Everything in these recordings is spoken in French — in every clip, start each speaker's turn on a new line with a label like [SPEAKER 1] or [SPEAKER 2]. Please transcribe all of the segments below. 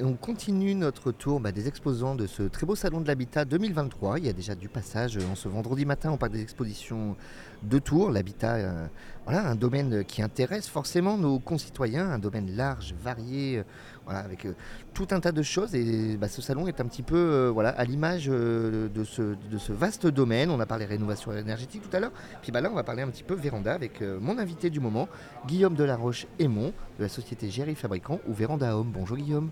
[SPEAKER 1] On continue notre tour bah, des exposants de ce très beau salon de l'habitat 2023. Il y a déjà du passage en ce vendredi matin. On parle des expositions de Tours. L'habitat, euh, voilà, un domaine qui intéresse forcément nos concitoyens, un domaine large, varié, euh, voilà, avec euh, tout un tas de choses. Et bah, ce salon est un petit peu euh, voilà, à l'image euh, de, ce, vaste domaine. On a parlé rénovation énergétique tout à l'heure. Puis bah, là, on va parler un petit peu véranda avec euh, mon invité du moment, Guillaume Delaroche-Aymon, de la société Géry Fabricant ou Véranda Home. Bonjour Guillaume.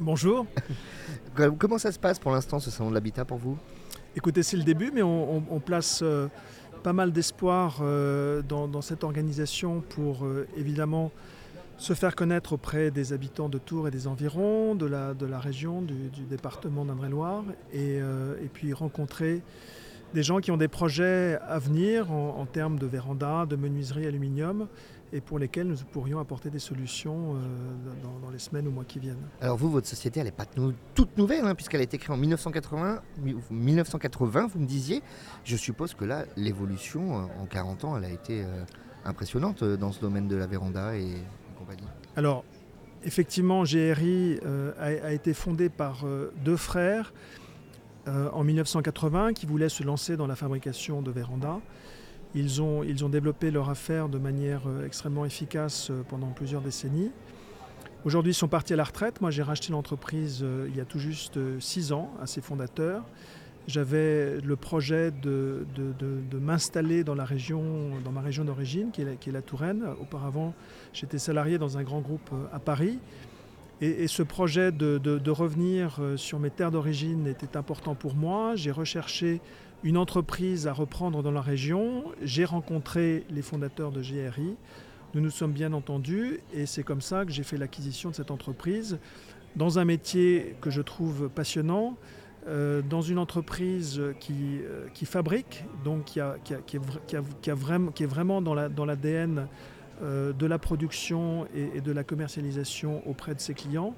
[SPEAKER 2] Bonjour.
[SPEAKER 1] Comment ça se passe pour l'instant ce salon de l'habitat pour vous?
[SPEAKER 2] Écoutez, c'est le début, mais on, on- on place euh, pas mal d'espoir euh, dans, dans cette organisation pour euh, évidemment se faire connaître auprès des habitants de Tours et des environs, de la, de la région, du, du département d'Indre-et-Loire, et, et puis rencontrer des gens qui ont des projets à venir en, en termes de véranda, de menuiserie aluminium, et pour lesquels nous pourrions apporter des solutions euh, dans, dans les semaines ou mois qui viennent.
[SPEAKER 1] Alors vous, votre société, elle n'est pas toute nouvelle, hein, puisqu'elle a été créée en 1980, mi- 1980, vous me disiez. Je suppose que là, l'évolution euh, en 40 ans, elle a été euh, impressionnante dans ce domaine de la véranda et, et compagnie.
[SPEAKER 2] Alors, effectivement, GRI euh, a, a été fondé par euh, deux frères euh, en 1980 qui voulaient se lancer dans la fabrication de vérandas. Ils ont, ils ont développé leur affaire de manière euh, extrêmement efficace euh, pendant plusieurs décennies. Aujourd'hui, ils sont partis à la retraite. Moi, j'ai racheté l'entreprise euh, il y a tout juste six ans à ses fondateurs. J'avais le projet de, de- m'installer dans la région, dans ma région d'origine, qui qui est la Touraine. Auparavant, j'étais salarié dans un grand groupe à Paris. Et, ce projet de, revenir euh, sur mes terres d'origine était important pour moi. J'ai recherché une entreprise à reprendre dans la région. J'ai rencontré les fondateurs de GRI. Nous nous sommes bien entendus et c'est comme ça que j'ai fait l'acquisition de cette entreprise dans un métier que je trouve passionnant, euh, dans une entreprise qui, euh, fabrique, donc qui, est, vraiment, dans la- dans l'ADN de la production et, de la commercialisation auprès de ses clients.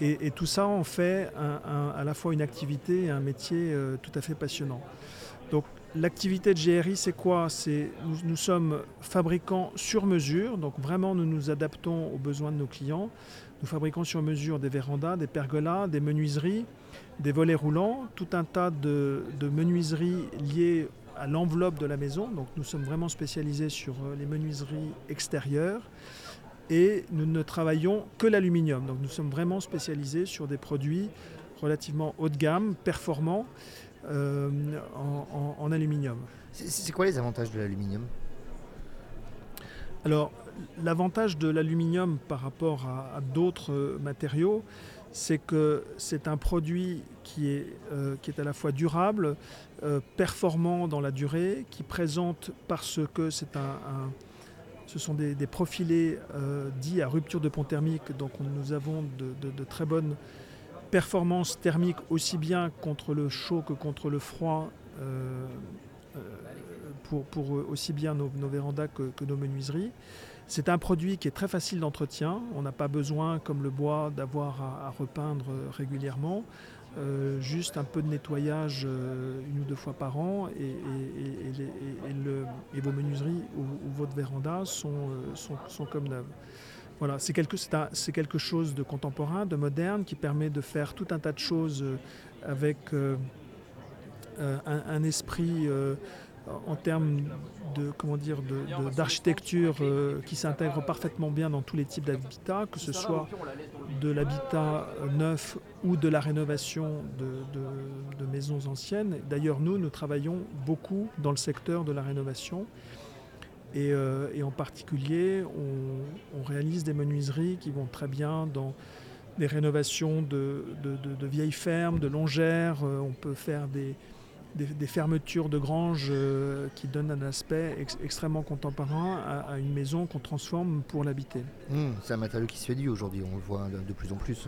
[SPEAKER 2] Et, tout ça en fait à la fois une activité et un métier euh, tout à fait passionnant. Donc l'activité de GRI, c'est quoi? C'est nous, nous sommes fabricants sur mesure, donc vraiment nous nous adaptons aux besoins de nos clients. Nous fabriquons sur mesure des vérandas, des pergolas, des menuiseries, des volets roulants, tout un tas de, de menuiseries liées à l'enveloppe de la maison. Donc nous sommes vraiment spécialisés sur euh, les menuiseries extérieures et nous ne travaillons que l'aluminium. Donc nous sommes vraiment spécialisés sur des produits relativement haut de gamme, performants euh, en, en- en aluminium.
[SPEAKER 1] C'est quoi les avantages de l'aluminium?
[SPEAKER 2] Alors, l'avantage de l'aluminium par rapport à, à d'autres euh, matériaux, c'est que c'est un produit qui est, euh, qui est à la fois durable, euh, performant dans la durée, qui présente parce que c'est un, ce sont des, profilés euh, dits à rupture de pont thermique, donc on- nous avons de très bonnes performances thermiques aussi bien contre le chaud que contre le froid. Euh, euh, pour, pour aussi bien nos, nos vérandas que, que nos menuiseries. C'est un produit qui est très facile d'entretien. On n'a pas besoin, comme le bois, d'avoir à, repeindre régulièrement. Euh, juste un peu de nettoyage euh, une ou deux fois par an et, et- le- et vos menuiseries ou, votre véranda sont, euh, sont, comme neuves. Voilà, c'est quelque, un- quelque chose de contemporain, de moderne, qui permet de faire tout un tas de choses euh, avec euh, euh, un, esprit euh, en termes de comment dire d'architecture euh, qui s'intègre parfaitement bien dans tous les types d'habitat, que ce soit de l'habitat euh, neuf ou de la rénovation de, maisons anciennes. D'ailleurs, nous, nous travaillons beaucoup dans le secteur de la rénovation. Et, euh, et en particulier, on, on réalise des menuiseries qui vont très bien dans des rénovations de, vieilles fermes, de longères. On peut faire des, des, des fermetures de granges euh, qui donnent un aspect ex- extrêmement contemporain à, à une maison qu'on transforme pour l'habiter.
[SPEAKER 1] Hum, C'est un matériau qui se fait du aujourd'hui, on le voit de, plus en plus.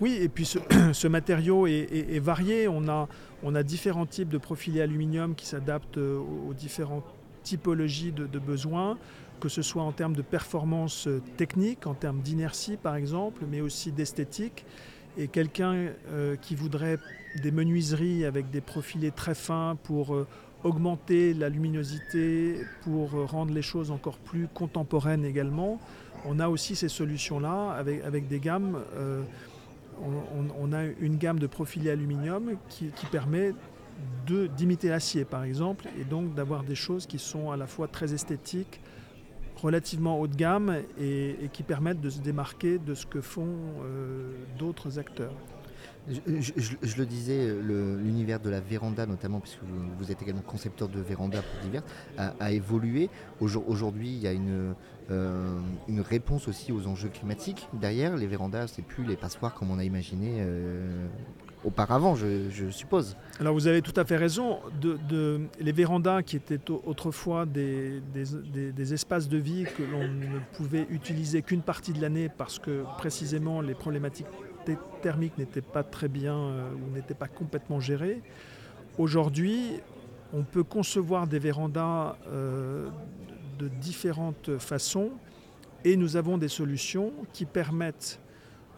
[SPEAKER 2] Oui, et puis ce, ce matériau est, est- est varié. On a, on a différents types de profilés aluminium qui s'adaptent euh, aux, aux différentes typologies de, de besoins, que ce soit en termes de performance euh, technique, en termes d'inertie par exemple, mais aussi d'esthétique. Et quelqu'un euh, qui voudrait des menuiseries avec des profilés très fins pour euh, augmenter la luminosité, pour euh, rendre les choses encore plus contemporaines également, on a aussi ces solutions-là avec, avec des gammes. on, a une gamme de profilés aluminium qui, qui permet d'imiter l'acier par exemple et donc d'avoir des choses qui sont à la fois très esthétiques, relativement haut de gamme et, qui permettent de se démarquer de ce que font euh, d'autres acteurs.
[SPEAKER 1] Je, le disais, l'univers de la véranda, notamment, puisque vous, êtes également concepteur de véranda pour divers, a, évolué. Aujourd'hui, il y a une, euh, une réponse aussi aux enjeux climatiques. Derrière, les vérandas, c'est plus les passoires comme on a imaginé euh, auparavant, je, suppose.
[SPEAKER 2] Alors vous avez tout à fait raison. Les vérandas qui étaient autrefois des, des, espaces de vie que l'on ne pouvait utiliser qu'une partie de l'année parce que précisément les problématiques thermiques n'étaient pas très bien euh, ou n'étaient pas complètement gérées. Aujourd'hui, on peut concevoir des vérandas euh, de différentes façons et nous avons des solutions qui permettent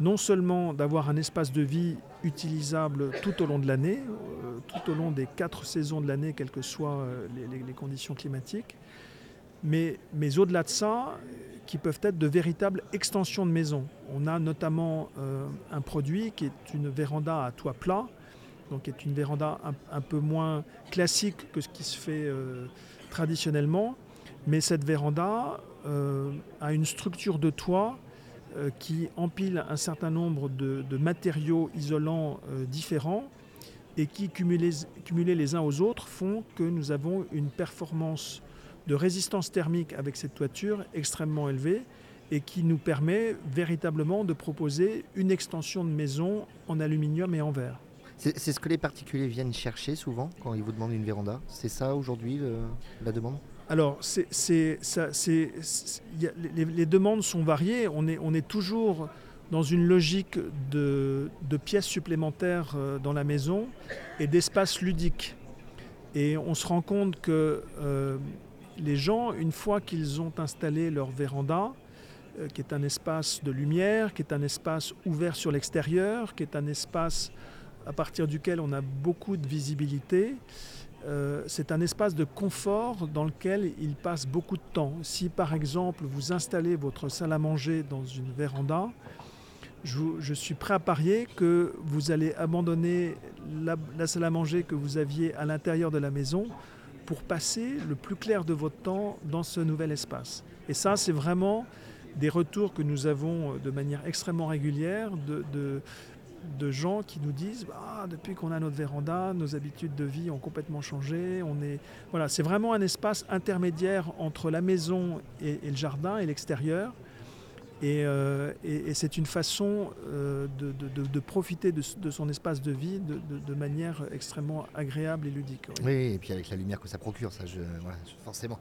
[SPEAKER 2] non seulement d'avoir un espace de vie utilisable tout au long de l'année, euh, tout au long des quatre saisons de l'année, quelles que soient euh, les, conditions climatiques, mais, mais au-delà de ça, qui peuvent être de véritables extensions de maison. On a notamment euh, un produit qui est une véranda à toit plat, donc qui est une véranda un, peu moins classique que ce qui se fait traditionnellement, mais cette véranda a une structure de toit euh, qui empile un certain nombre de, matériaux isolants euh, différents et qui, cumulés, les uns aux autres, font que nous avons une performance de résistance thermique avec cette toiture extrêmement élevée et qui nous permet véritablement de proposer une extension de maison en aluminium et en verre.
[SPEAKER 1] C'est ce que les particuliers viennent chercher souvent quand ils vous demandent une véranda C'est ça aujourd'hui la demande?
[SPEAKER 2] Alors, les, demandes sont variées. On est, toujours dans une logique de, pièces supplémentaires euh, dans la maison et d'espace ludique. Et on se rend compte que euh, les gens, une fois qu'ils ont installé leur véranda, euh, qui est un espace de lumière, qui est un espace ouvert sur l'extérieur, qui est un espace à partir duquel on a beaucoup de visibilité, euh, c'est un espace de confort dans lequel il passe beaucoup de temps. Si par exemple vous installez votre salle à manger dans une véranda, je, suis prêt à parier que vous allez abandonner la, salle à manger que vous aviez à l'intérieur de la maison pour passer le plus clair de votre temps dans ce nouvel espace. Et ça, c'est vraiment des retours que nous avons de manière extrêmement régulière gens qui nous disent bah, depuis qu'on a notre véranda, nos habitudes de vie ont complètement changé. On est voilà, c'est vraiment un espace intermédiaire entre la maison et, le jardin et l'extérieur. Et, euh, c'est une façon euh, de, profiter de, son espace de vie de, manière extrêmement agréable et ludique.
[SPEAKER 1] Oui. et puis avec la lumière que ça procure, ça, je, forcément.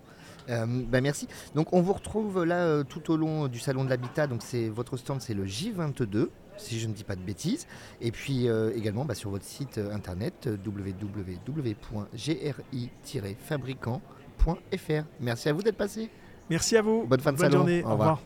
[SPEAKER 1] Euh, bah, merci. Donc on vous retrouve là tout au long du salon de l'habitat. Donc c'est votre stand, c'est le J22 si je ne dis pas de bêtises. Et puis euh, également bah, sur votre site euh, internet euh, www.gri-fabricant.fr. Merci à vous d'être passé.
[SPEAKER 2] Merci à vous.
[SPEAKER 1] Bonne fin de Bonne
[SPEAKER 2] journée. Au revoir.